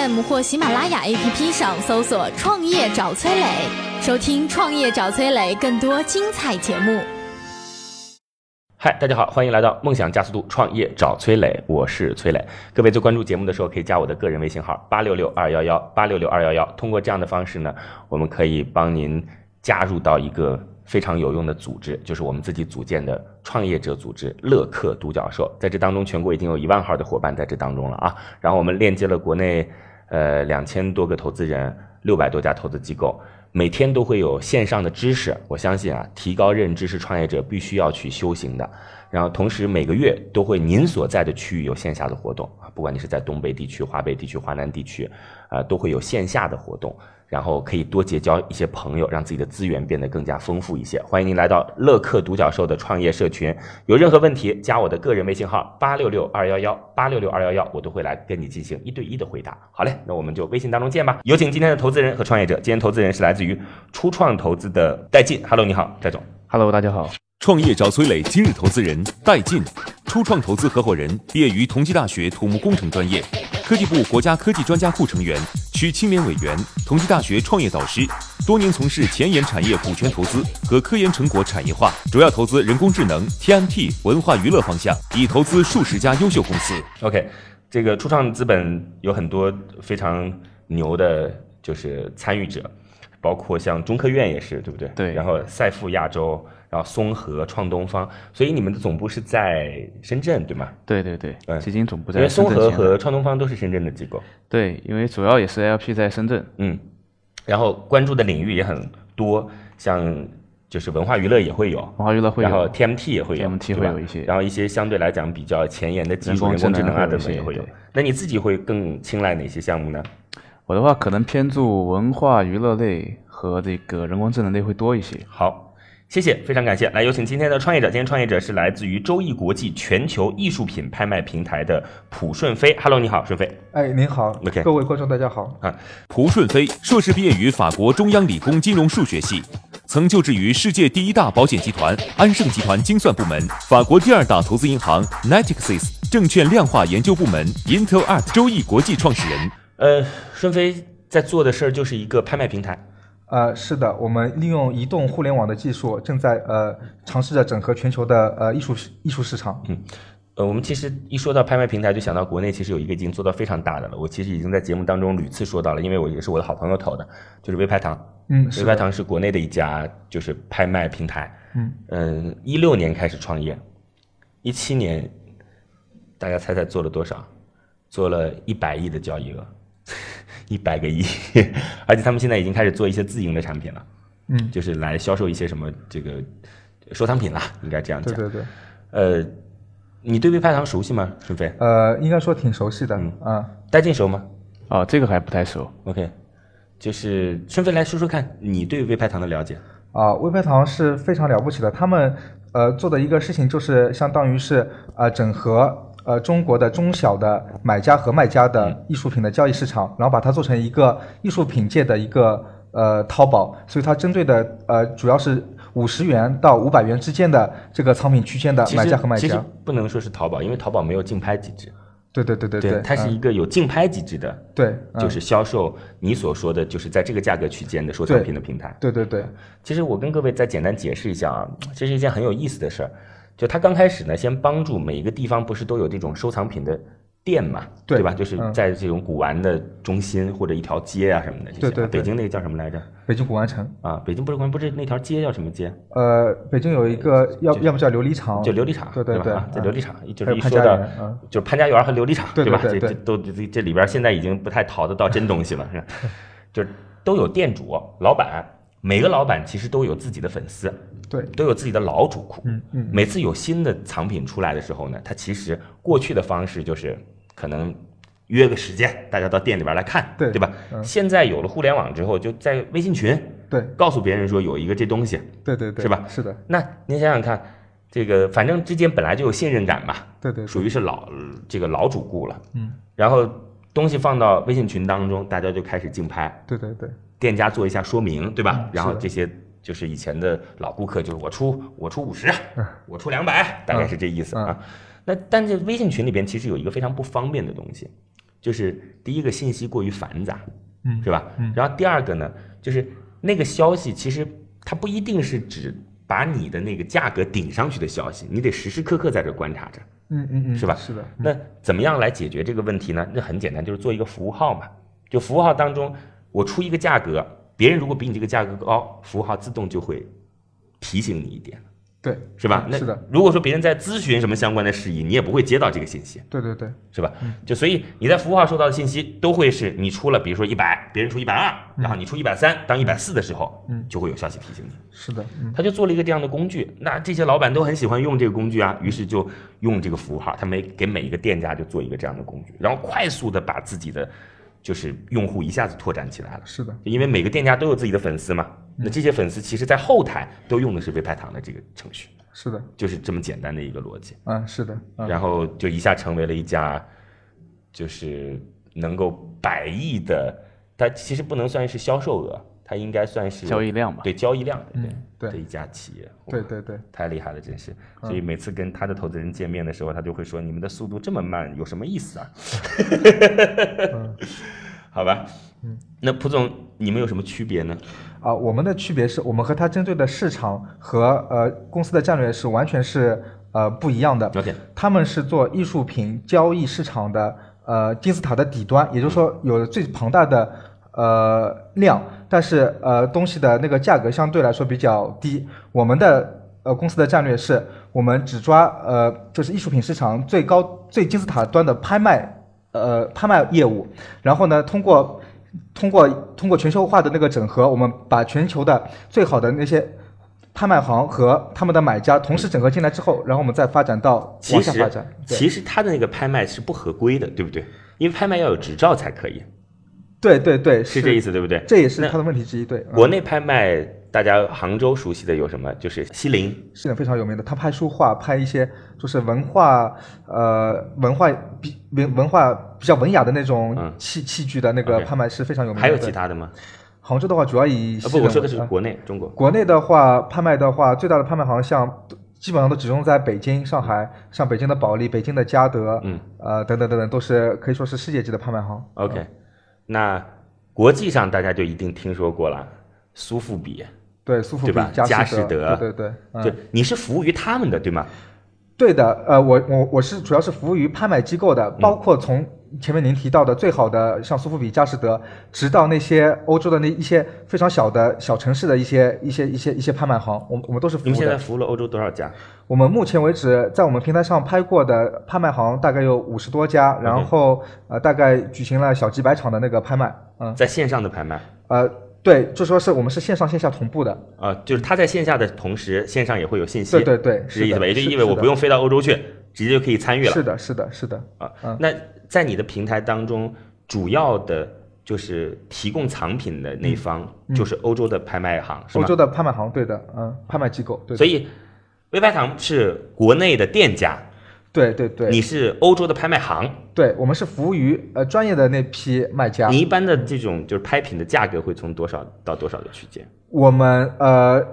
FM 或喜马拉雅 APP 上搜索“创业找崔磊”，收听“创业找崔磊”更多精彩节目。嗨，大家好，欢迎来到梦想加速度创业找崔磊，我是崔磊。各位在关注节目的时候，可以加我的个人微信号八六六二幺幺八六六二幺幺。通过这样的方式呢，我们可以帮您加入到一个非常有用的组织，就是我们自己组建的创业者组织乐客独角兽。在这当中，全国已经有一万号的伙伴在这当中了啊。然后我们链接了国内呃两千多个投资人，六百多家投资机构。每天都会有线上的知识，我相信啊，提高认知是创业者必须要去修行的。然后同时每个月都会您所在的区域有线下的活动啊，不管你是在东北地区、华北地区、华南地区，啊，都会有线下的活动。然后可以多结交一些朋友，让自己的资源变得更加丰富一些。欢迎您来到乐客独角兽的创业社群，有任何问题加我的个人微信号八六六二幺幺八六六二幺幺，我都会来跟你进行一对一的回答。好嘞，那我们就微信当中见吧。有请今天的投资人和创业者。今天投资人是来自于初创投资的戴进。Hello，你好，戴总。Hello，大家好。创业找崔磊，今日投资人戴进，初创投资合伙人，毕业于同济大学土木工程专业，科技部国家科技专家库成员，区青联委员，同济大学创业导师，多年从事前沿产业股权投资和科研成果产业化，主要投资人工智能、TMT、文化娱乐方向，已投资数十家优秀公司。OK，这个初创资本有很多非常牛的，就是参与者，包括像中科院也是，对不对？对然后赛富亚洲，然后松禾、创东方，所以你们的总部是在深圳，对吗？对对对对，基金总部因为在深松禾圳前海和创东方都是深圳的机构，对，因为主要也是 LP 在深圳。嗯，然后关注的领域也很多，像就是文化娱乐也会有，文化娱乐会然后有 TMT 也会有 TMT 会有一些然后一些相对来讲比较前沿的技术，人工智能啊智能会有一些等等也会有对。那你自己会更青睐哪些项目呢？我的话可能偏注文化娱乐类和这个人工智能类会多一些。好，谢谢，非常感谢。来，有请今天的创业者。今天创业者是来自于周易国际全球艺术品拍卖平台的蒲顺飞。Hello，你好，顺飞。哎，您好 OK 各位观众大家好。啊蒲顺飞硕士毕业于法国中央理工金融数学系，曾就职于世界第一大保险集团安盛集团精算部门、法国第二大投资银行 Natixis 证券量化研究部门 Intel Art 周易国际创始人。呃，顺飞在做的事儿就是一个拍卖平台。呃，是的，我们利用移动互联网的技术，正在呃尝试着整合全球的呃艺术市艺术市场。嗯呃，我们其实一说到拍卖平台，就想到国内其实有一个已经做到非常大的了。我其实已经在节目当中屡次说到了，因为我也是我的好朋友投的，就是微拍堂。嗯，微拍堂是国内的一家就是拍卖平台。嗯嗯，一六年开始创业，一七年，大家猜猜做了多少？做了一百亿的交易额，一百个亿，而且他们现在已经开始做一些自营的产品了，嗯，就是来销售一些什么这个收藏品啦，应该这样讲。对对对，呃，你对微拍堂熟悉吗？顺飞？呃，应该说挺熟悉的嗯啊。戴进熟吗啊，这个还不太熟。？OK，就是顺飞来说说看你对微拍堂的了解。啊，微拍堂是非常了不起的，他们呃做的一个事情就是相当于是呃整合呃中国的中小的买家和卖家的艺术品的交易市场，然后把它做成一个艺术品界的一个呃淘宝，所以它针对的呃主要是五十元到五百元之间的这个藏品区间的买家和卖家其实家。不能说是淘宝，因为淘宝没有竞拍机制。对对对对对，它是一嗯个有竞拍机制的，对，嗯就是销售你所说的就是在这个价格区间的收藏品的平台。对对对，其实我跟各位再简单解释一下啊，这是一件很有意思的事儿。就他刚开始呢，先帮助每一个地方不是都有这种收藏品的店嘛，对吧？就是嗯在这种古玩的中心或者一条街啊什么的这些。对对对北京那个叫什么来着？北京古玩城，啊，北京不是古玩，不是那条街叫什么街？呃，北京有一个要要么叫琉璃厂，就琉璃厂，对对对吧？啊在嗯琉璃厂，就是一说到就是潘家园和琉璃厂，吧？对对对这这都这这里边现在已经不太淘得到真东西了，是吧？就是都有店主、老板，每个老板其实都有自己的粉丝，对，都有自己的老主顾。嗯嗯，每次有新的藏品出来的时候呢，他其实过去的方式就是可能约个时间，大家到店里边来看，对对吧？嗯。现在有了互联网之后，就在微信群对告诉别人说有一个这东西，对对对，是吧？是的，那您想想看，这个反正之间本来就有信任感嘛，对对，属于是老这个老主顾了，嗯，然后东西放到微信群当中，大家就开始竞拍，对对对，店家做一下说明，对吧？嗯然后这些就是以前的老顾客，就是我出我出五十、嗯我出两百，大概是这意思啊。那但是微信群里边其实有一个非常不方便的东西，就是第一个信息过于繁杂，嗯是吧？然后第二个呢，就是那个消息其实它不一定是指把你的那个价格顶上去的消息，你得时时刻刻在这观察着。嗯嗯嗯，是吧是的，那怎么样来解决这个问题呢？那很简单，就是做一个服务号嘛。就服务号当中，我出一个价格，别人如果比你这个价格高，服务号自动就会提醒你一点，对，是吧？那是的，如果说别人在咨询什么相关的事宜，你也不会接到这个信息，对对对，是吧？就所以你在服务号收到的信息都会是你出了，比如说一百，别人出一百二，然后你出一百三，当一百四的时候，嗯。就会有消息提醒你。是的，嗯。他就做了一个这样的工具，那这些老板都很喜欢用这个工具啊，于是就用这个服务号，他每给每一个店家就做一个这样的工具，然后快速的把自己的就是用户一下子拓展起来了。是的，因为每个店家都有自己的粉丝嘛，那这些粉丝其实在后台都用的是微派堂的这个程序，是的，就是这么简单的一个逻辑，嗯，是的，嗯。然后就一下成为了一家就是能够百亿的，它其实不能算是销售额，它应该算是交易量吧。对交易量，对嗯对这一家企业，对对对，太厉害了，真是。嗯所以每次跟他的投资人见面的时候，他就会说：“你们的速度这么慢，有什么意思啊？” 好吧，嗯，那蒲总，你们有什么区别呢？啊，我们的区别是我们和他针对的市场和呃公司的战略是完全是呃不一样的。OK，他们是做艺术品交易市场的呃金字塔的底端，也就是说有最庞大的呃量，但是呃东西的那个价格相对来说比较低。我们的呃公司的战略是我们只抓呃就是艺术品市场最高最金字塔端的拍卖呃拍卖业务，然后呢通过通过通过全球化的那个整合，我们把全球的最好的那些拍卖行和他们的买家同时整合进来之后，然后我们再发展到其实往下发展。对其实他的那个拍卖是不合规的，对不对？因为拍卖要有执照才可以，对对对，是这意思，对不对？这也是他的问题之一。对，嗯国内拍卖，大家杭州熟悉的有什么？就是西泠，是的非常有名的，他拍书画，拍一些就是文化呃文化比文文化比较文雅的那种嗯器器具的那个拍卖是非常有名的。还有其他的吗？杭州的话，主要以啊，不，我说的是国内，中国。国内的话，拍卖的话，最大的拍卖行像基本上都集中在北京、上海，像北京的保利、北京的嘉德，嗯，呃，等等等等，都是可以说是世界级的拍卖行。OK，那国际上大家就一定听说过了，苏富比，对，苏富比佳佳士得，对对对，嗯。就你是服务于他们的，对吗？对的，呃，我我我是主要是服务于拍卖机构的，嗯。包括从前面您提到的最好的像苏富比、佳士得，直到那些欧洲的那一些非常小的小城市的一些一些一些一些拍卖行，我们我们都是服你们现在务的。服务了欧洲多少家？我们目前为止在我们平台上拍过的拍卖行大概有五十多家，然后呃大概举行了小几百场的那个拍卖，嗯在线上的拍卖呃对，就说是我们是线上线下同步的，呃、就是他在线下的同时，线上也会有信息，对对对，是这意思吧？的也就是意味我不用飞到欧洲去，直接就可以参与了是的，是的，是的，啊嗯。那在你的平台当中，主要的就是提供藏品的那一方，就是欧洲的拍卖行，是吗嗯欧洲？的拍卖行，对的，嗯，拍卖机构，对，所以微拍堂是国内的店家，对对对，你是欧洲的拍卖行，对我们是服务于呃专业的那批卖家，你一般的这种就是拍品的价格会从多少到多少的区间？我们呃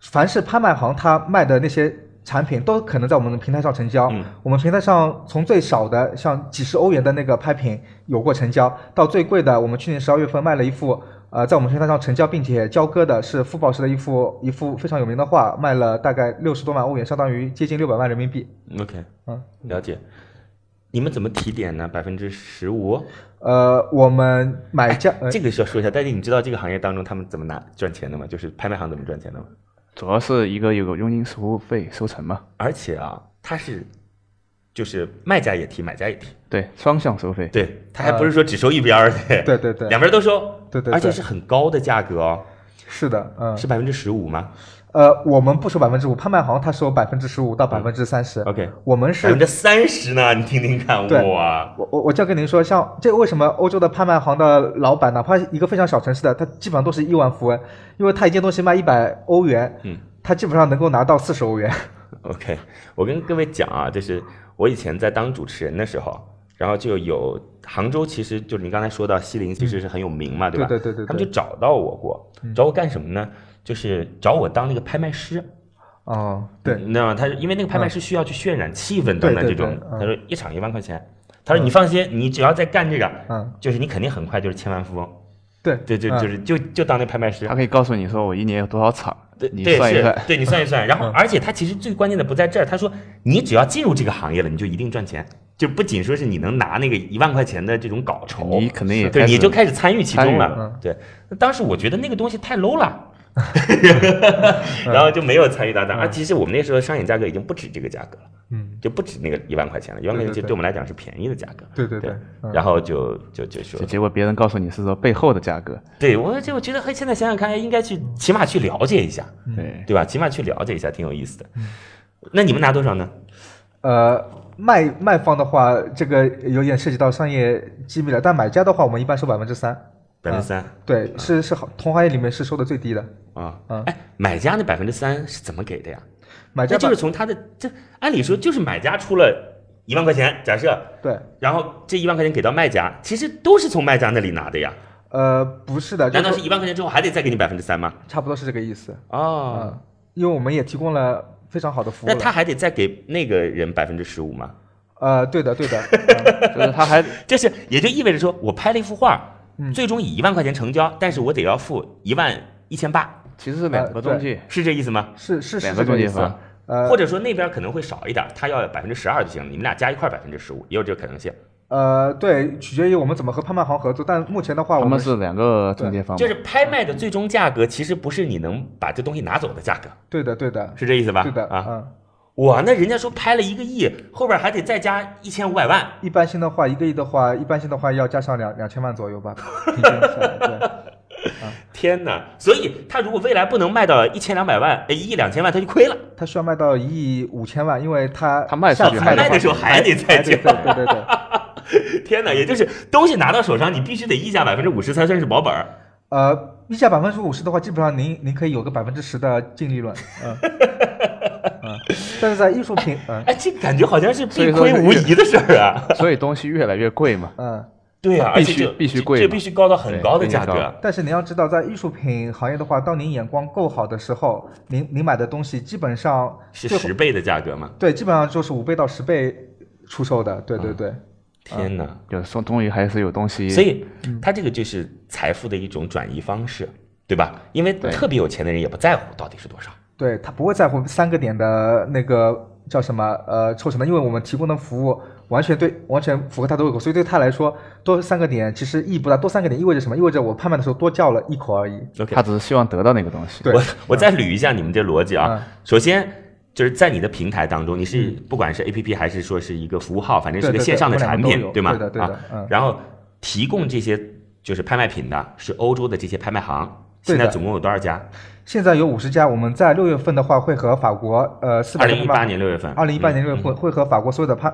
凡是拍卖行它卖的那些产品都可能在我们的平台上成交。嗯我们平台上从最少的像几十欧元的那个拍品有过成交，到最贵的，我们去年十二月份卖了一幅。呃，在我们平台上成交并且交割的是傅抱石的一幅一幅非常有名的画，卖了大概六十多万欧元，相当于接近六百万人民币。OK，嗯，了解。你们怎么提点呢？百分之十五？呃，我们买家、呃这个需要说一下。但是你知道这个行业当中他们怎么拿赚钱的吗？就是拍卖行怎么赚钱的吗？主要是一个有个佣金服务费收成嘛，而且啊，它是就是卖家也提，买家也提，对，双向收费。对他还不是说只收一边儿的，对对对，两边都收，对对对而且是很高的价格哦，是的，嗯，是百分之十五吗？呃，我们不收百分之五，拍卖行它收百分之十五到百分之三十。OK，我们是百分之三十呢，你听听看，对哇，我我我这样跟您说，像这为什么欧洲的拍卖行的老板，哪怕一个非常小城市的，他基本上都是亿万富翁，因为他一件东西卖一百欧元，嗯，他基本上能够拿到四十欧元。OK，我跟各位讲啊，就是我以前在当主持人的时候，然后就有杭州，其实就是你刚才说到西泠，其实是很有名嘛，对吧？对对对对对他们就找到我过，找我干什么呢？就是找我当那个拍卖师。哦，对，你知道吗？他因为那个拍卖师需要去渲染气氛等等这种他说一场一万块钱，他说你放心，你只要在干这个，嗯，就是你肯定很快就是千万富翁。对对，就嗯就是就就当那拍卖师他。可以告诉你说我一年有多少场，对，你对是算一算，对你算一算，然后嗯而且他其实最关键的不在这儿，他说你只要进入这个行业了，你就一定赚钱，就不仅说是你能拿那个一万块钱的这种稿酬，你肯定也对，你就开始参与其中了了。对，那当时我觉得那个东西太 low 了。然后就没有参与到当，啊，其实我们那时候商演价格已经不止这个价格了，嗯，就不止那个一万块钱了，一万块钱其实对我们来讲是便宜的价格，对对对。对，嗯。然后就就就说。结，结果别人告诉你是说背后的价格，对我就我觉得，嘿，现在想想看，应该去起码去了解一下，对，对吧？起码去了解一下，挺有意思的。那你们拿多少呢？呃，卖卖方的话，这个有点涉及到商业机密了，但买家的话，我们一般收百分之三，百分之三对，是是好同行业里面是收的最低的。啊嗯？哎，买家那百分之三是怎么给的呀？买家那就是从他的这，按理说就是买家出了一万块钱，假设，对，然后这一万块钱给到卖家，其实都是从卖家那里拿的呀。呃，不是的，难道是一万块钱之后还得再给你百分之三吗？差不多是这个意思。哦，嗯，因为我们也提供了非常好的服务。那他还得再给那个人百分之十五吗？呃，对的，对的，嗯 就是他还就是也就意味着说我拍了一幅画，嗯最终以一万块钱成交，但是我得要付一万一千八，其实是两个中介，是这意思吗？是是是两个中介方。呃，或者说那边可能会少一点，他要百分之十二就行，你们俩加一块百分之十五，也有这个可能性。呃，对，取决于我们怎么和拍卖行合作。但目前的话，我们他们是两个中介方，就是拍卖的最终价格，其实不是你能把这东西拿走的价格，对的，对的，是这意思吧？对的，啊，嗯。哇，那人家说拍了一个亿，后边还得再加一千五百万，一般性的话，一个亿的话，一般性的话要加上两两千万左右吧，平均下来。对，天哪！所以他如果未来不能卖到一千两百万，哎，一亿两千万，他就亏了。他需要卖到一亿五千万，因为他他卖出去下次卖的时候还得再对加对对对对。天哪！也就是东西拿到手上，你必须得溢价百分之五十才算是保本儿。呃，溢价百分之五十的话，基本上您您可以有个百分之十的净利润，嗯，嗯，但是在艺术品，嗯哎，这感觉好像是所必亏无疑的事儿啊。所以东西越来越贵嘛。嗯，对啊，必须必须贵嘛这这必须高到很高的价格。但是你要知道，在艺术品行业的话，当您眼光够好的时候，您您买的东西基本上是十倍的价格嘛？对，基本上就是五倍到十倍出售的，对对对。天哪！就是说终于还是有东西，所以它这个就是财富的一种转移方式，对吧？因为特别有钱的人也不在乎到底是多少。对他不会在乎三个点的那个叫什么呃抽成的，因为我们提供的服务完全对完全符合他的胃口，所以对他来说多三个点其实意义不大。多三个点意味着什么？意味着我拍卖的时候多叫了一口而已。OK，他只是希望得到那个东西。对我我再捋一下你们这逻辑啊嗯。首先就是在你的平台当中，你是不管是 APP 还是说是一个服务号，反正是个线上的产品对吗？对的对的啊嗯然后提供这些就是拍卖品的是欧洲的这些拍卖行，现在总共有多少家？现在有五十家，我们在六月份的话会和法国呃四百二零一八年六月份，二零一八年六月嗯份会和法国所有的拍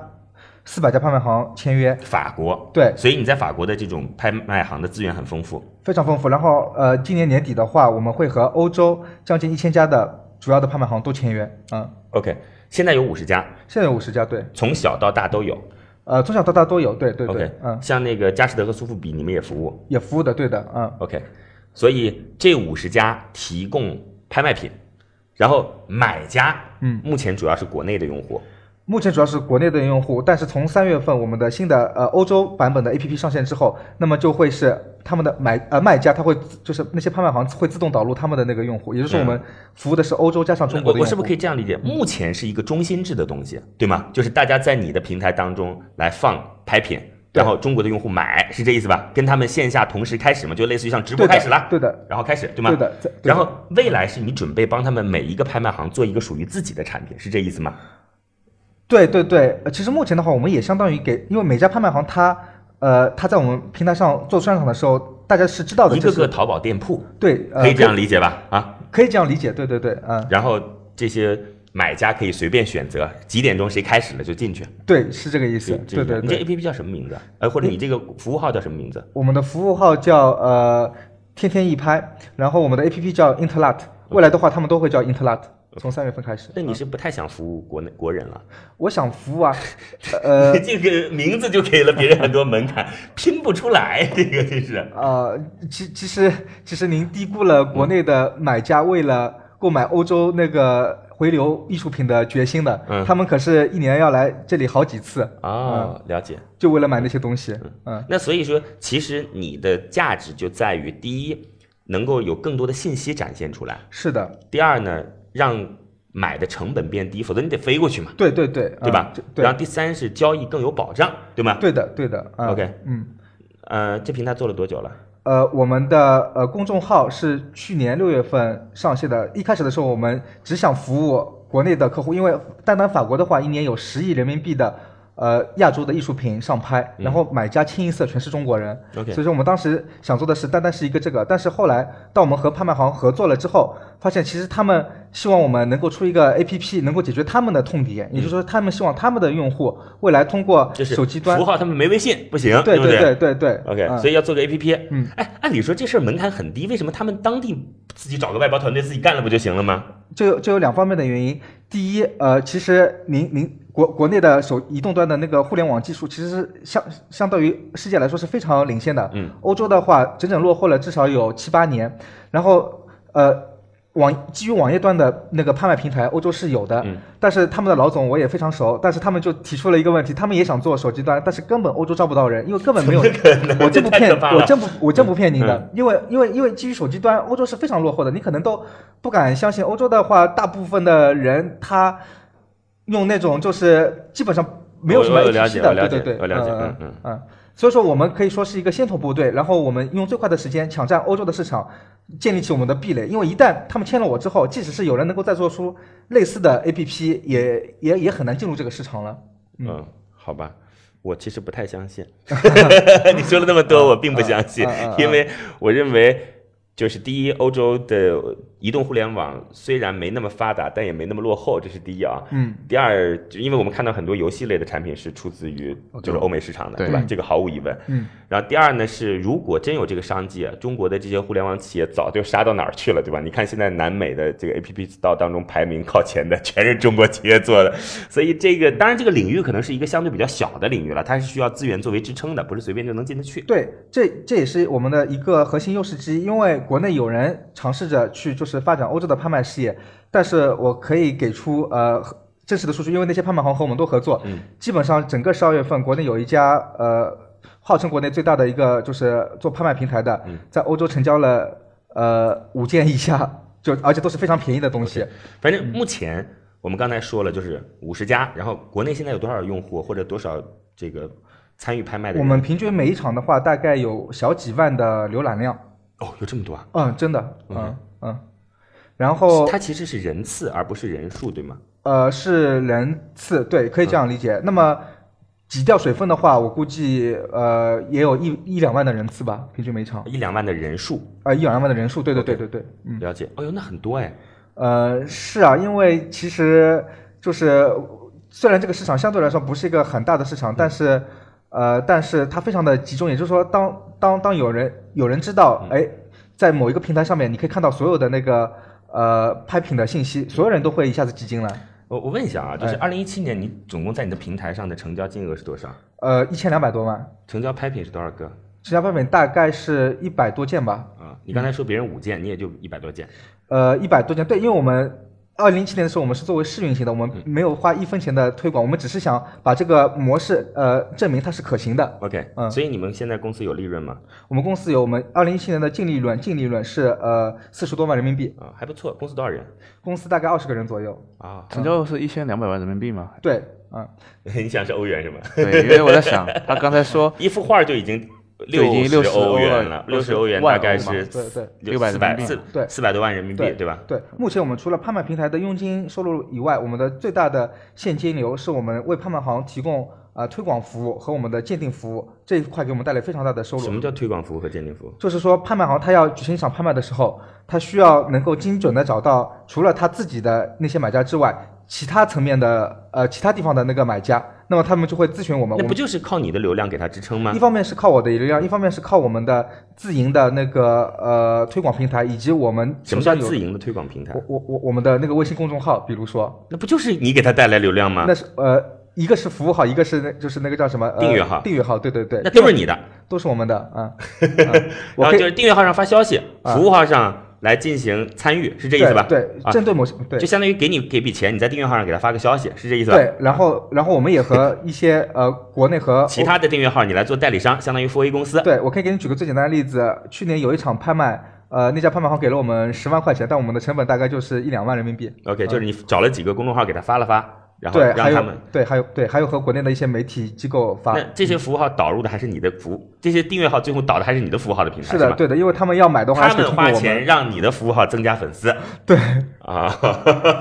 四百家拍卖行签约，法国。对，所以你在法国的这种拍卖行的资源很丰富。非常丰富。然后呃今年年底的话，我们会和欧洲将近一千家的主要的拍卖行都签约。嗯，OK，现在有五十家，现在有五十家，对，从小到大都有。呃从小到大都有，对对对 OK，嗯，像那个佳士得和苏富比，你们也服务。也服务的，对的，嗯。OK，所以这五十家提供拍卖品，然后买家，嗯目前主要是国内的用户。目前主要是国内的用户，但是从三月份我们的新的呃欧洲版本的 APP 上线之后，那么就会是他们的买呃卖家，他会就是那些拍卖行会自动导入他们的那个用户，也就是说我们服务的是欧洲加上中国的用户。我我是不是可以这样理解？目前是一个中心制的东西，对吗？就是大家在你的平台当中来放拍品，对然后中国的用户买，是这意思吧？跟他们线下同时开始嘛，就类似于像直播开始了，对的，然后开始，对吗？对的，对的然后未来是你准备帮他们每一个拍卖行做一个属于自己的产品，是这意思吗？对对对，呃其实目前的话，我们也相当于给，因为每家拍卖行它呃它在我们平台上做专场的时候，大家是知道的，一个个淘宝店铺，对，呃可以这样理解吧？啊，可以这样理解，对对对，嗯，然后这些买家可以随便选择几点钟谁开始了就进去。对，是这个意思，对对你这。A P P 叫什么名字？呃，或者你这个服务号叫什么名字？我们的服务号叫呃天天一拍，然后我们的 APP 叫 Interlat，未来的话他们都会叫 Interlat，从三月份开始。那你嗯是不太想服务国内国人了？我想服务啊，呃这个名字就给了别人很多门槛，拼不出来，这个真是。呃，其其实其实您低估了国内的买家为了购买欧洲那个回流艺术品的决心的，嗯。他们可是一年要来这里好几次，哦，了解。就为了买那些东西。嗯，那所以说，其实你的价值就在于第一，能够有更多的信息展现出来；是的，第二呢，让买的成本变低，否则你得飞过去嘛，对对对，对吧？然后第三是交易更有保障，对吗？对的对的。嗯。OK 嗯。呃，这平台做了多久了？呃，我们的呃公众号是去年六月份上线的。一开始的时候，我们只想服务国内的客户，因为单单法国的话，一年有十亿人民币的呃亚洲的艺术品上拍，然后买家清一色全是中国人。所以说我们当时想做的是单单是一个这个，但是后来到我们和拍卖行合作了之后，发现其实他们希望我们能够出一个 APP，能够解决他们的痛点，也就是说他们希望他们的用户未来通过手机端符，号他们没微信不行，对对对对对 OK，、嗯所以要做个 APP。嗯，哎，按理说这事儿门槛很低，为什么他们当地自己找个外包团队自己干了不就行了吗？这有这有两方面的原因。第一，呃，其实您您国国内的手移动端的那个互联网技术，其实是相相对于世界来说是非常领先的。嗯，欧洲的话，整整落后了至少有七八年。然后，呃。网基于网页端的那个拍卖平台，欧洲是有的，嗯但是他们的老总我也非常熟，但是他们就提出了一个问题，他们也想做手机端，但是根本欧洲招不到人，因为根本没有。我真不骗我真不我真不骗您的，嗯因为因为因为基于手机端，欧洲是非常落后的，你可能都不敢相信。欧洲的话，大部分的人他用那种就是基本上没有什么我我了 APP 的，对对对，我了解嗯嗯嗯嗯。所以说，我们可以说是一个先头部队，然后我们用最快的时间抢占欧洲的市场，建立起我们的壁垒。因为一旦他们签了我之后，即使是有人能够再做出类似的 APP，也也也很难进入这个市场了。嗯，好吧。我其实不太相信，你说了那么多，我并不相信因为我认为，就是第一，欧洲的移动互联网虽然没那么发达，但也没那么落后，这是第一啊。嗯，第二，就因为我们看到很多游戏类的产品是出自于就是欧美市场的，对对吧？这个毫无疑问。嗯。然后第二呢是，如果真有这个商机，啊，中国的这些互联网企业早就杀到哪儿去了，对吧？你看现在南美的这个 APP Store 当中排名靠前的 全是中国企业做的，所以这个当然这个领域可能是一个相对比较小的领域了，它是需要资源作为支撑的，不是随便就能进得去。对，这这也是我们的一个核心优势之一，因为国内有人尝试着去就是发展欧洲的拍卖事业，但是我可以给出呃真实的数据，因为那些拍卖行和我们都合作，嗯，基本上整个十二月份，国内有一家呃号称国内最大的一个就是做拍卖平台的，嗯在欧洲成交了呃五件以下，就而且都是非常便宜的东西。反正目前我们刚才说了，就是五十家，然后国内现在有多少用户或者多少这个参与拍卖的人？我们平均每一场的话，大概有小几万的浏览量。哦，有这么多啊！嗯，真的，嗯嗯嗯。然后它其实是人次而不是人数，对吗？呃，是人次，对，可以这样理解。那么挤掉水分的话，我估计呃也有一一两万的人次吧，平均每场，一两万的人数，呃一两万的人数，对对对对对，嗯，了解。哦哟，那很多哎。呃是啊，因为其实就是虽然这个市场相对来说不是一个很大的市场，但是呃但是它非常的集中，也就是说当当当有人有人知道，哎，在某一个平台上面，你可以看到所有的那个呃拍品的信息，所有人都会一下子挤进来。我我问一下啊，就是哎二零一七年你总共在你的平台上的成交金额是多少？呃，一千两百多万，成交拍品是多少个？成交拍品大概是一百多件吧，啊，你刚才说别人五件，你也就一百多件。呃，一百多件。对，因为我们二零一七年的时候，我们是作为试运行的，我们没有花一分钱的推广，我们只是想把这个模式呃证明它是可行的。OK，嗯所以你们现在公司有利润吗？我们公司有我们二零一七年的净利润，净利润是呃四十多万人民币，啊，还不错。公司多少人？公司大概二十个人左右。啊，成交是一千两百万人民币吗？对，嗯，你想是欧元是吗？对，因为我在想，他刚才说 一幅画就已经就已经60欧欧了元了，六十欧元大概是对对600四百四对四百多万人民币，对吧？对，目前我们除了拍卖平台的佣金收入以外，我们的最大的现金流是我们为拍卖行提供呃推广服务和我们的鉴定服务这一块给我们带来非常大的收入。什么叫推广服务和鉴定服务？就是说，拍卖行他要举行一场拍卖的时候，他需要能够精准的找到除了他自己的那些买家之外，其他层面的呃其他地方的那个买家，那么他们就会咨询我们。那不就是靠你的流量给他支撑吗一？方面是靠我的流量，一方面是靠我们的自营的那个呃推广平台，以及我们什么叫自营的推广平台我？我我我们的那个微信公众号，比如说，那不就是你给他带来流量吗那？是呃一个是服务号，一个是那就是那个叫什么、呃、订阅号订阅号，对对对，那都是你的。都是我们的啊。啊 我然后就是订阅号上发消息，啊服务号上来进行参与，是这意思吧？对，针对某些对就相当于给你给笔钱，你在订阅号上给他发个消息，是这意思吧？对，然后 然后我们也和一些呃国内和 其他的订阅号你来做代理商，相当于付 A 公司。对我可以给你举个最简单的例子，去年有一场拍卖，呃，那家拍卖行给了我们十万块钱，但我们的成本大概就是一两万人民币。OK，就是你找了几个公众号给他发了发，然后对，还有让他们。对，还有对，还有和国内的一些媒体机构发那。这些服务号导入的还是你的服务，这些订阅号最后导的还是你的服务号的平台，是的，吧？对的，因为他们要买的话，他们花钱。让你的服务号增加粉丝对，啊。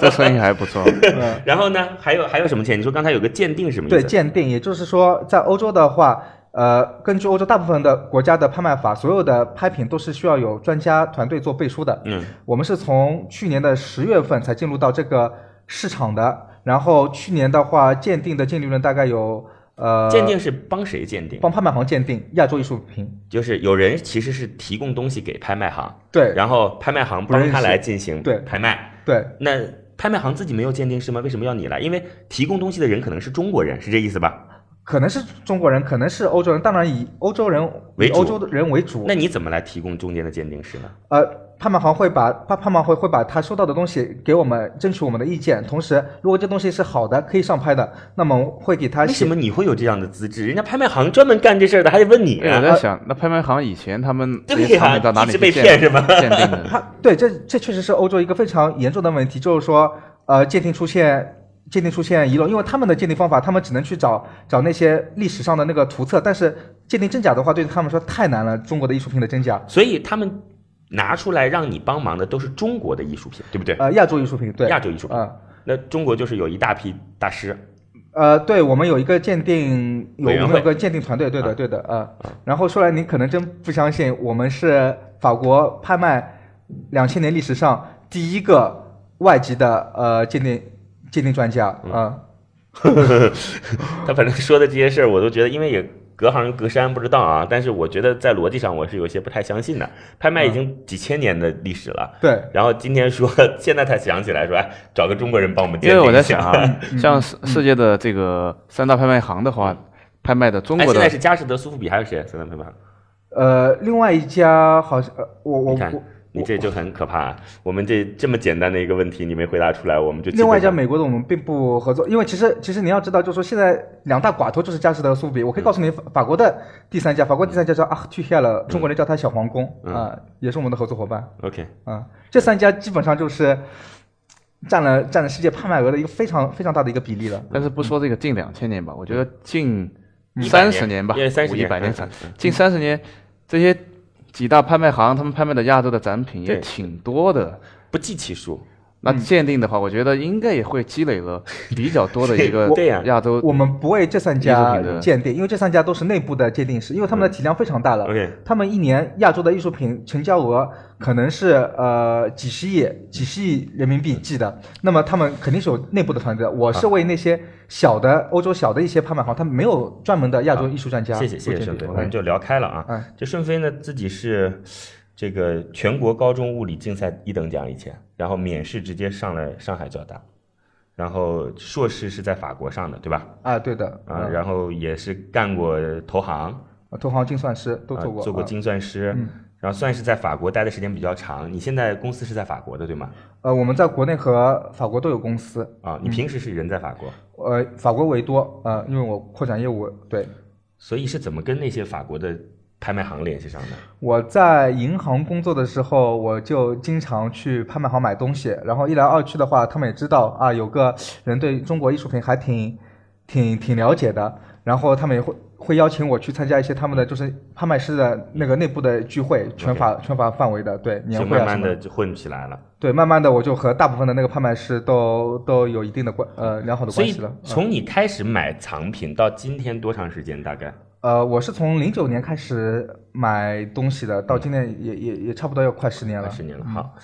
这生意还不错。嗯然后呢，还有还有什么钱？你说刚才有个鉴定什么意思？对，鉴定，也就是说，在欧洲的话，呃，根据欧洲大部分的国家的拍卖法，所有的拍品都是需要有专家团队做背书的。嗯，我们是从去年的十月份才进入到这个市场的，然后去年的话，鉴定的净利润大概有呃，鉴定是帮谁鉴定？帮拍卖行鉴定亚洲艺术品，就是有人其实是提供东西给拍卖行，对然后拍卖行帮他来进行对拍卖。对，那拍卖行自己没有鉴定师吗？为什么要你来？因为提供东西的人可能是中国人，是这意思吧？可能是中国人，可能是欧洲人，当然以欧洲人为欧洲的人为主。那你怎么来提供中间的鉴定师呢？呃，拍卖行会把拍拍卖会会把他收到的东西给我们，争取我们的意见。同时，如果这东西是好的，可以上拍的，那么会给他为什么你会有这样的资质？人家拍卖行专门干这事儿的，还得问你对，我啊？在想，那拍卖行以前他们这对些产呀品到哪里被去鉴骗是吗鉴定的？他对，这这确实是欧洲一个非常严重的问题，就是说，呃，鉴定出现鉴定出现遗漏，因为他们的鉴定方法，他们只能去找找那些历史上的那个图册，但是鉴定真假的话，对他们说太难了，中国的艺术品的真假，所以他们拿出来让你帮忙的都是中国的艺术品，对不对？呃，亚洲艺术品，对，亚洲艺术品。啊、那中国就是有一大批大师，呃，对，我们有一个鉴定，有我们有个鉴定团队，对的，啊对的，啊。然后说来您可能真不相信，我们是法国拍卖两千年历史上第一个外籍的呃鉴定鉴定专家嗯啊。他反正说的这些事儿，我都觉得，因为也隔行隔山，不知道啊。但是我觉得在逻辑上，我是有些不太相信的。拍卖已经几千年的历史了，对，然后今天说现在才想起来说，哎，找个中国人帮我们鉴因为我。在想啊，像世世界的这个三大拍卖行的话，拍卖的中哎，国的现在是佳士得、苏富比，还有谁？三大拍卖行？呃，另外一家好像，呃，我我你看我，你这就很可怕、啊。我们这这么简单的一个问题，你没回答出来，我们就另外一家美国的我们并不合作，因为其实其实你要知道，就是说现在两大寡头就是佳士得、苏富比。我可以告诉你，法法国的第三家，法国第三家叫阿图希了，中国人叫它小皇宫啊、嗯也是我们的合作伙伴 OK。啊。这三家基本上就是占了占了世界拍卖额的一个非常非常大的一个比例了。但是不说这个近两千年吧，我觉得近三十年吧，因为30年一百年嗯嗯近三十年，这些几大拍卖行他们拍卖的亚洲的展品也挺多的。不计其数。那鉴定的话，我觉得应该也会积累了 比较多的一个对呀亚洲我们不为这三艺术家品的鉴定，因为这三家都是内部的鉴定师，因为他们的体量非常大了。OK 他们一年亚洲的艺术品成交额可能是呃几十亿、几十亿人民币计的，那么他们肯定是有内部的团队。我是为那些小的欧洲小的一些拍卖行，他们没有专门的亚洲艺术专家。谢谢谢谢顺飞，我们。嗯就聊开了啊。嗯。这顺飞呢自己是这个全国高中物理竞赛一等奖以前，然后免试直接上了上海交大，然后硕士是在法国上的，对吧？啊，对的啊，嗯然后也是干过投行，投行精算师都啊做过，啊做过精算师，嗯然后算是在法国待的时间比较长。你现在公司是在法国的，对吗？呃，我们在国内和法国都有公司，啊，你平时是人在法国，呃，法国为多，呃，因为我扩展业务，对。所以是怎么跟那些法国的拍卖行联系上的？我在银行工作的时候，我就经常去拍卖行买东西，然后一来二去的话，他们也知道啊，有个人对中国艺术品还挺挺挺了解的，然后他们也会会邀请我去参加一些他们的就是拍卖师的那个内部的聚会，全法全法范围的，对年会慢慢的就混起来了。对，慢慢的我就和大部分的那个拍卖师都都有一定的关呃良好的关系了。嗯从你开始买藏品到今天多长时间？大概？呃，我是从零九年开始买东西的，到今年也也也差不多要快十年了。十年了，好，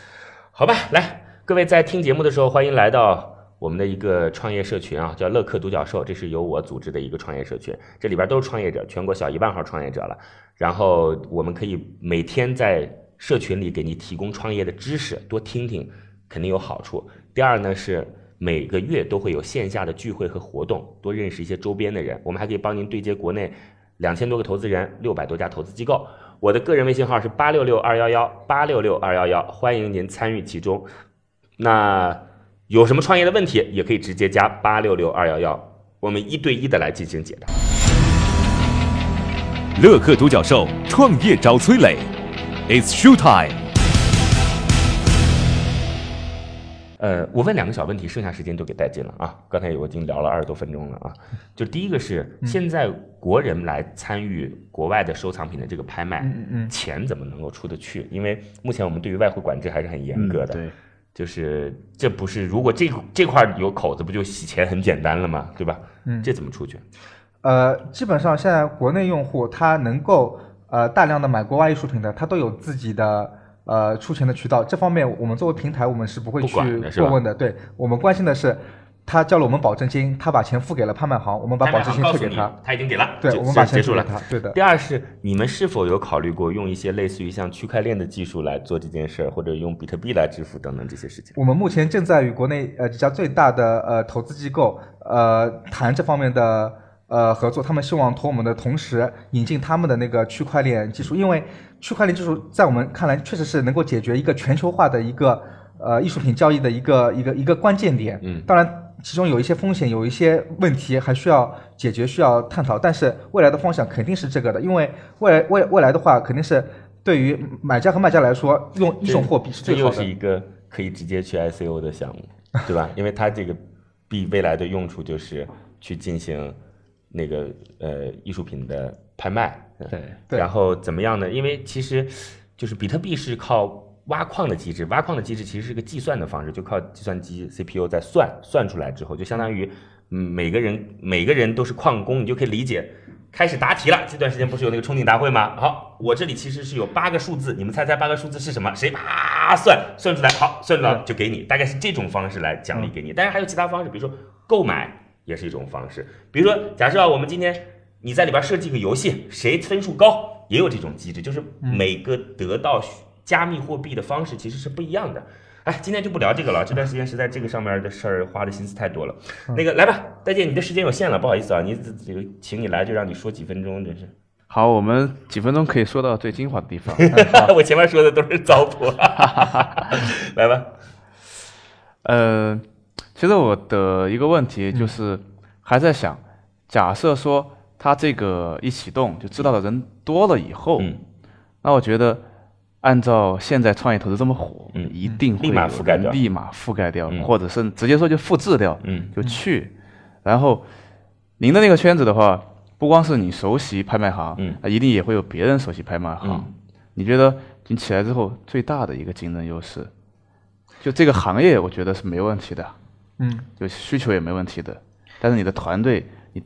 好吧，来，各位在听节目的时候，欢迎来到我们的一个创业社群啊，叫乐客独角兽，这是由我组织的一个创业社群，这里边都是创业者，全国小一万号创业者了。然后我们可以每天在社群里给你提供创业的知识，多听听，肯定有好处。第二呢是。每个月都会有线下的聚会和活动，多认识一些周边的人。我们还可以帮您对接国内两千多个投资人，六百多家投资机构。我的个人微信号是八六六二幺幺八六六二幺幺，欢迎您参与其中。那有什么创业的问题，也可以直接加八六六二幺幺，我们一对一的来进行解答。乐客独角兽创业找崔磊，It's show time。呃，我问两个小问题，剩下时间都给带进了啊。刚才我已经聊了二十多分钟了啊。就第一个是，现在国人来参与国外的收藏品的这个拍卖，嗯嗯钱怎么能够出得去？因为目前我们对于外汇管制还是很严格的。对，就是这不是如果这这块有口子，不就洗钱很简单了吗？对吧？嗯这怎么出去？呃，基本上现在国内用户他能够呃大量的买国外艺术品的，他都有自己的呃出钱的渠道。这方面我们作为平台，我们是不会去过问的。对我们关心的是，他交了我们保证金，他把钱付给了拍卖行，我们把保证金退给他。，他已经给了，对，我们把钱结束了。他。对的。第二是，你们是否有考虑过用一些类似于像区块链的技术来做这件事儿，或者用比特币来支付等等这些事情？我们目前正在与国内呃几家最大的呃投资机构呃谈这方面的呃合作，他们希望同我们的同时引进他们的那个区块链技术，因为区块链技术在我们看来确实是能够解决一个全球化的一个呃艺术品交易的一个一个一个关键点。嗯当然。其中有一些风险，有一些问题还需要解决，需要探讨。但是未来的方向肯定是这个的，因为未来未未来的话，肯定是对于买家和卖家来说，用一种货币是最好的。是一个可以直接去 ICO 的项目，对吧？因为它这个币未来的用处就是去进行那个呃艺术品的拍卖，对对然后怎么样呢？因为其实就是比特币是靠挖矿的机制，挖矿的机制其实是个计算的方式，就靠计算机 CPU 在算，算出来之后，就相当于嗯每个人每个人都是矿工，你就可以理解。开始答题了，这段时间不是有那个冲顶大会吗？好，我这里其实是有八个数字，你们猜猜八个数字是什么？谁啪算算出来，好，算出来就给你，大概是这种方式来奖励给你。当然还有其他方式，比如说购买也是一种方式。比如说，假设啊，我们今天你在里边设计一个游戏，谁分数高，也有这种机制，就是每个得到加密货币的方式其实是不一样的。哎，今天就不聊这个了，这段时间实在这个上面的事儿花的心思太多了。那个来吧，戴姐，你的时间有限了，不好意思啊，你这个请你来就让你说几分钟，真是。好，我们几分钟可以说到最精华的地方。我前面说的都是糟粕，来吧。呃，其实我的一个问题就是，还在想，假设说他这个一启动就知道的人多了以后，嗯。那我觉得按照现在创业投资这么火，嗯一定会立马有覆盖掉。人立马覆盖掉，嗯。或者是直接说就复制掉，嗯就去。然后您的那个圈子的话，不光是你熟悉拍卖行，嗯。啊一定也会有别人熟悉拍卖行。嗯。你觉得你起来之后最大的一个竞争优势，就这个行业，我觉得是没问题的，嗯，就需求也没问题的。但是你的团队，你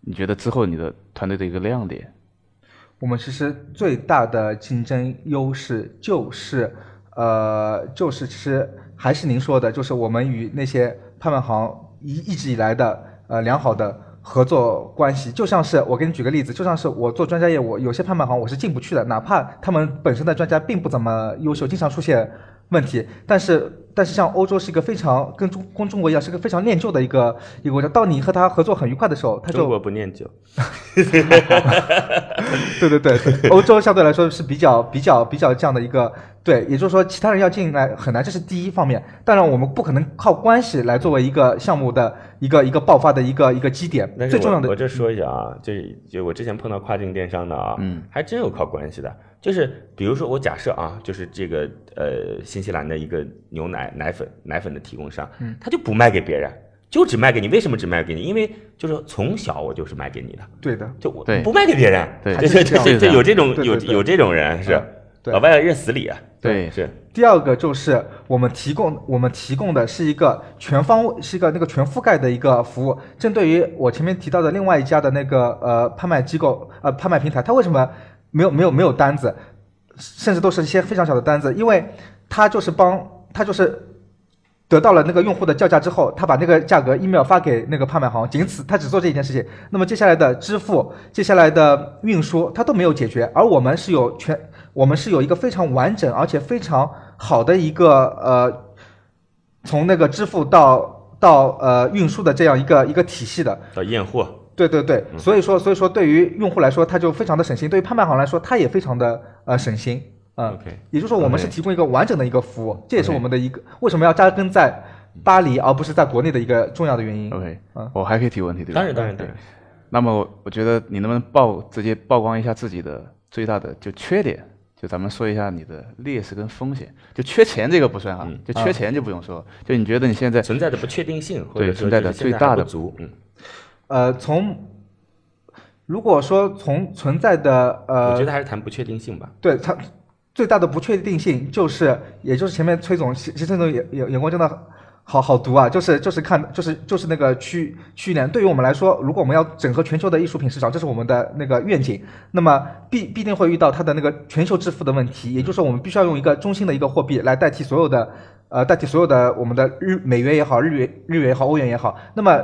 你觉得之后你的团队的一个亮点，我们其实最大的竞争优势就是，呃，就是其实还是您说的，就是我们与那些拍卖行一一直以来的呃良好的合作关系，就像是我给你举个例子，就像是我做专家业务，有些拍卖行我是进不去的，哪怕他们本身的专家并不怎么优秀，经常出现问题，但是但是像欧洲是一个非常跟中跟中国一样是个非常念旧的一个一个国家，到你和他合作很愉快的时候，他就中国不念旧，对对对对，欧洲相对来说是比较比较比较这样的一个对，也就是说其他人要进来很难，这是第一方面。当然，我们不可能靠关系来作为一个项目的一个一个爆发的一个一个基点。最重要的我我这说一下啊，就是就我之前碰到跨境电商的啊，嗯，还真有靠关系的。就是比如说我假设啊，就是这个呃新西兰的一个牛奶奶粉奶粉的提供商，嗯。他就不卖给别人，就只卖给你。为什么只卖给你？因为就是从小我就是卖给你的，对的，就我对。不卖给别人。对。对对对对，有这种有对对对。有这种人是老外认死理啊。对。是第二个就是我们提供我们提供的是一个全方位，是一个那个全覆盖的一个服务。针对于我前面提到的另外一家的那个呃拍卖机构呃拍卖平台，它为什么没有没有没有单子，甚至都是一些非常小的单子？因为他就是帮他就是。得到了那个用户的叫价之后，他把那个价格 email 发给那个拍卖行，仅此，他只做这一件事情。那么接下来的支付、接下来的运输，他都没有解决。而我们是有全，我们是有一个非常完整而且非常好的一个呃，从那个支付到到呃运输的这样一个一个体系的。到验货，对对对，所以说所以说对于用户来说，他就非常的省心；对于拍卖行来说，他也非常的呃省心。嗯 OK 也就是说，我们是提供一个完整的一个服务，这也是我们的一个为什么要扎根在巴黎而不是在国内的一个重要的原因。OK，嗯我还可以提问题对吧？当然当然对。那么我我觉得你能不能曝直接曝光一下自己的最大的就缺点？就咱们说一下你的劣势跟风险。就缺钱这个不算哈，嗯就缺钱就不用说。就你觉得你现在存在的不确定性，或者对存在的最大的不足，嗯，呃，从如果说从存在的呃，我觉得还是谈不确定性吧。对它最大的不确定性就是，也就是前面崔总，其其实崔总眼眼眼光真的好好毒啊，就是就是看就是就是那个去去年，对于我们来说，如果我们要整合全球的艺术品市场，这是我们的那个愿景，那么必必定会遇到它的那个全球支付的问题，也就是说我们必须要用一个中心的一个货币来代替所有的呃代替所有的我们的日美元也好，日元日元也好，欧元也好，那么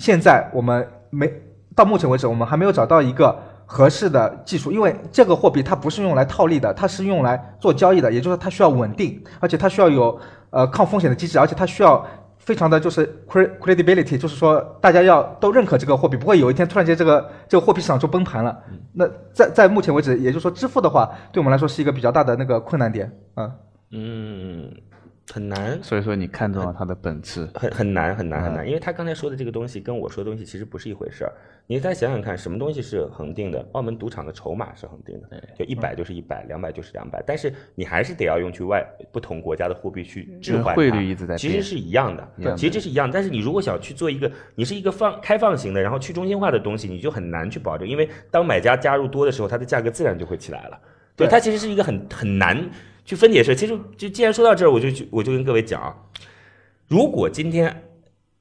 现在我们没到目前为止，我们还没有找到一个合适的技术，因为这个货币它不是用来套利的，它是用来做交易的，也就是说它需要稳定，而且它需要有呃抗风险的机制，而且它需要非常的就是 cre- credibility，就是说大家要都认可这个货币，不会有一天突然间这个这个货币市场就崩盘了。那在在目前为止，也就是说支付的话，对我们来说是一个比较大的那个困难点，嗯。嗯，很难，所以说你看中了它的本质。很很难很难很嗯难，因为他刚才说的这个东西跟我说的东西其实不是一回事儿。你再想想看，什么东西是恒定的？澳门赌场的筹码是恒定的，就一百就是一百，两百就是两百，但是你还是得要用去外不同国家的货币去置换它，汇率一直在变其实是一样的，一样的其实这是一样。但是你如果想去做一个，你是一个放开放型的，然后去中心化的东西，你就很难去保证，因为当买家加入多的时候，它的价格自然就会起来了。对它其实是一个很很难去分解的事。其实就既然说到这儿，我就我就跟各位讲啊，如果今天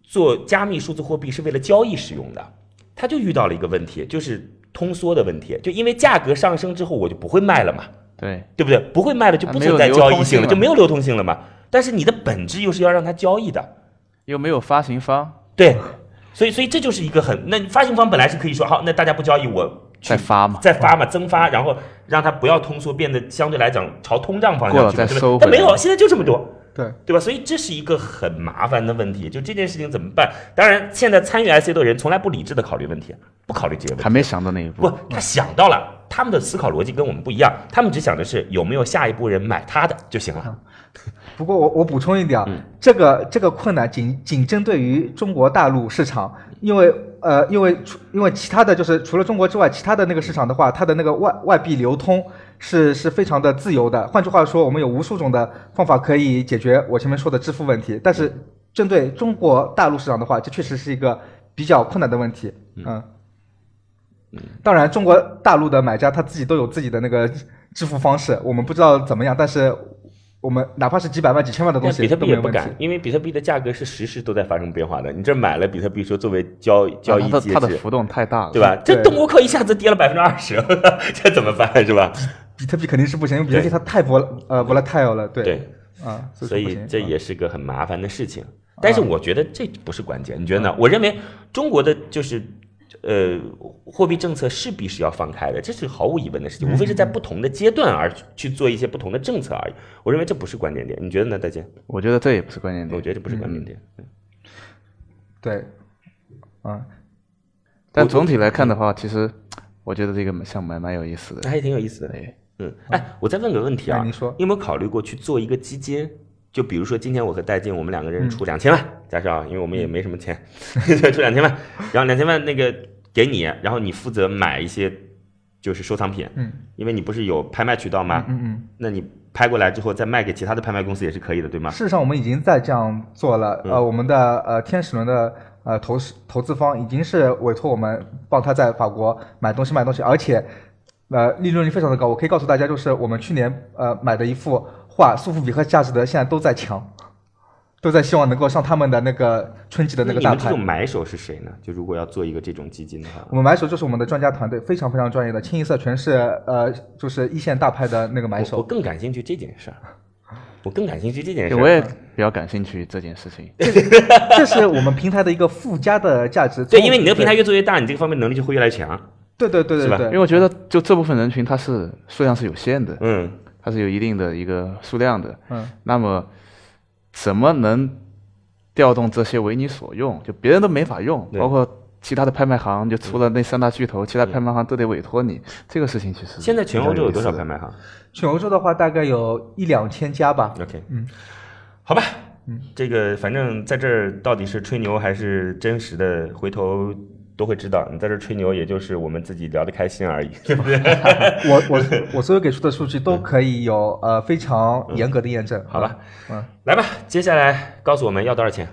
做加密数字货币是为了交易使用的，它就遇到了一个问题，就是通缩的问题。就因为价格上升之后，我就不会卖了嘛，对，对不对？不会卖了就不存在交易性了，就没有流通性了嘛。但是你的本质又是要让它交易的，又没有发行方对，所以所以这就是一个很那发行方本来是可以说好，那大家不交易，我去再发嘛，再发嘛，增发，然后让它不要通缩，变得相对来讲朝通胀方向去嘛，对吧再收回来但没有，现在就这么多。对，对吧？所以这是一个很麻烦的问题，就这件事情怎么办？当然，现在参与 IC 的人从来不理智的考虑问题，不考虑这些问题。还没想到那一步。不，他想到了，他们的思考逻辑跟我们不一样，他们只想的是有没有下一步人买他的就行了。不过我我补充一点啊，嗯这个这个困难仅仅针对于中国大陆市场，因为呃，因为除因为其他的就是除了中国之外，其他的那个市场的话，它的那个外外币流通是是非常的自由的。换句话说，我们有无数种的方法可以解决我前面说的支付问题。但是针对中国大陆市场的话，这确实是一个比较困难的问题。嗯。当然，中国大陆的买家他自己都有自己的那个支付方式，我们不知道怎么样，但是我们哪怕是几百万、几千万的东西比特币也不敢。，因为比特币的价格是时时都在发生变化的。你这买了比特币，说作为交交易啊它介质，的它的浮动太大了，对？吧？这对东欧克一下子跌了百分之二十，这怎么办？是吧？比特币肯定是不行，因为比特币它太 vol 呃 volatile 了，对，对，啊，所以这也啊是个很麻烦的事情。但是我觉得这不是关键，你觉得呢？我认为中国的就是呃货币政策势必是要放开的，这是毫无疑问的事情，无非是在不同的阶段而去做一些不同的政策而已。我认为这不是关键点，你觉得呢，大姐？我觉得这也不是关键点。我觉得这不是关键点。对，啊，但总体来看的话，其实我觉得这个项目还蛮有意思的。那还挺有意思的。对，嗯，哎，我再问个问题啊，哎你说你有没有考虑过去做一个基金？就比如说今天我和戴静，我们两个人出两千万，假设啊，因为我们也没什么钱，出两千万，然后两千万那个给你，然后你负责买一些就是收藏品，嗯因为你不是有拍卖渠道吗？嗯嗯。那你拍过来之后再卖给其他的拍卖公司也是可以的，对吗？事实上，我们已经在这样做了。嗯呃，我们的呃天使轮的呃投资投资方已经是委托我们帮他在法国买东西卖东西，而且呃利润率非常的高。我可以告诉大家，就是我们去年呃买的一幅画，苏富比和佳士得现在都在抢，都在希望能够上他们的那个春季的那个大牌你们这种。买手是谁呢？就如果要做一个这种基金的话，我们买手就是我们的专家团队，非常非常专业的，清一色全是呃就是一线大牌的那个买手我。更感兴趣这件事儿，我更感兴趣这件事儿。我也比较感兴趣这件事情。这是我们平台的一个附加的价值。对，因为你这个平台越做越大，你这个方面能力就会越来越强。对对对是吧对对，因为我觉得就这部分人群，它是数量是有限的，嗯，它是有一定的一个数量的。嗯，那么怎么能调动这些为你所用？就别人都没法用，包括其他的拍卖行，就除了那三大巨头，其他拍卖行都得委托你。这个事情其实现在全欧洲有多少拍卖行全欧洲的话大概有一两千家吧。？OK，嗯，好吧，嗯这个反正在这儿到底是吹牛还是真实的，回头都会知道。你在这吹牛，也就是我们自己聊得开心而已，对不对？我我我所有给出的数据都可以有呃非常严格的验证。好吧，嗯，来吧，接下来告诉我们要多少钱？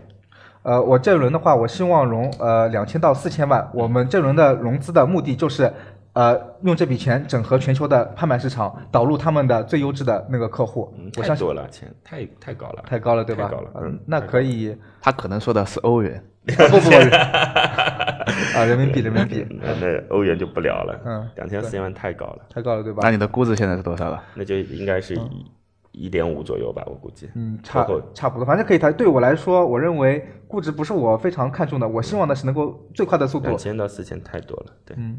呃，我这轮的话，我希望融呃两千到四千万。我们这轮的融资的目的就是，呃，用这笔钱整合全球的拍卖市场，导入他们的最优质的那个客户。嗯，我相信太多了，钱太太高了，太高了，对吧？太高了嗯，那可以，他可能说的是欧元，啊不不不，啊，人民币人民币，那那欧元就不聊了，嗯两千四千万太高了，太高了，对吧那？你的估值现在是多少了？那就应该是一一点五左右吧，我估计。嗯，差差不多，反正可以谈。对我来说，我认为估值不是我非常看重的，我希望的是能够最快的速度两。千到四千太多了，对，嗯，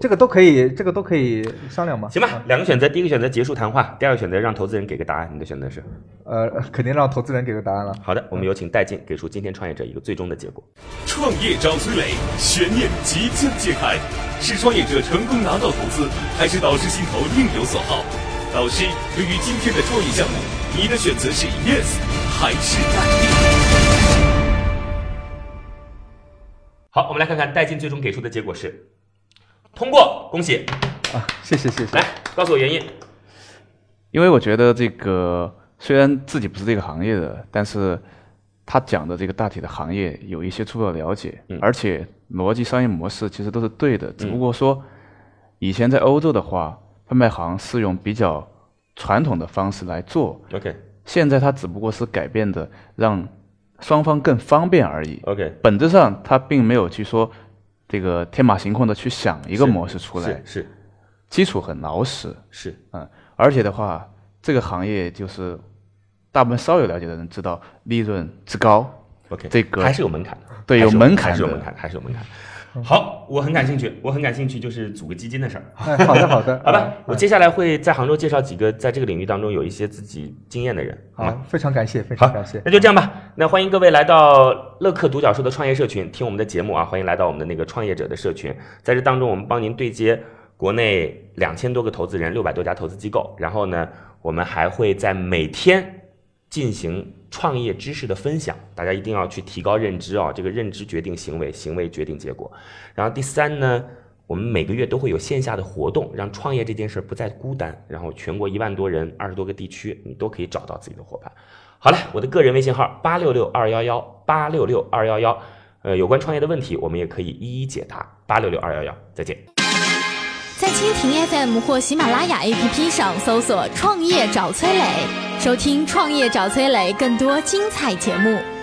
这个都可以，这个都可以商量嘛。行吧，两个选择，第一个选择结束谈话，第二个选择让投资人给个答案，你的选择是？呃，肯定让投资人给个答案了。好的，我们有请戴进给出今天创业者一个最终的结果。创业找崔磊，悬念即将揭开，是创业者成功拿到投资，还是导师心头另有所好？导师，对于今天的创业项目，你的选择是 yes 还是 no？好，我们来看看戴进最终给出的结果是通过，恭喜！啊，谢谢谢谢。来告诉我原因。因为我觉得这个虽然自己不是这个行业的，但是他讲的这个大体的行业有一些初步的了解，嗯而且逻辑商业模式其实都是对的，只不过说以前在欧洲的话，拍卖行是用比较传统的方式来做，OK 现在它只不过是改变的让双方更方便而已，OK，本质上它并没有去说这个天马行空的去想一个模式出来，是是。基础很牢实，是，嗯，而且的话，这个行业就是大部分稍有了解的人知道利润之高，OK，这个还是有门槛的，对有门槛还是有门槛，还是有门槛。好，我很感兴趣，我很感兴趣，就是组个基金的事儿。哎，好的好的，好吧啊，我接下来会在杭州介绍几个在这个领域当中有一些自己经验的人，好吗？好，非常感谢，非常感谢。那就这样吧。那欢迎各位来到乐客独角兽的创业社群，听我们的节目啊！欢迎来到我们的那个创业者的社群，在这当中，我们帮您对接国内两千多个投资人，六百多家投资机构。然后呢，我们还会在每天进行创业知识的分享，大家一定要去提高认知啊！这个认知决定行为，行为决定结果。然后第三呢，我们每个月都会有线下的活动，让创业这件事不再孤单。然后全国一万多人，二十多个地区，你都可以找到自己的伙伴。好了，我的个人微信号八六六二幺幺八六六二幺幺，呃，有关创业的问题，我们也可以一一解答。八六六二幺幺，再见。在蜻蜓 FM 或喜马拉雅 APP 上搜索“创业找崔磊”，收听“创业找崔磊”更多精彩节目。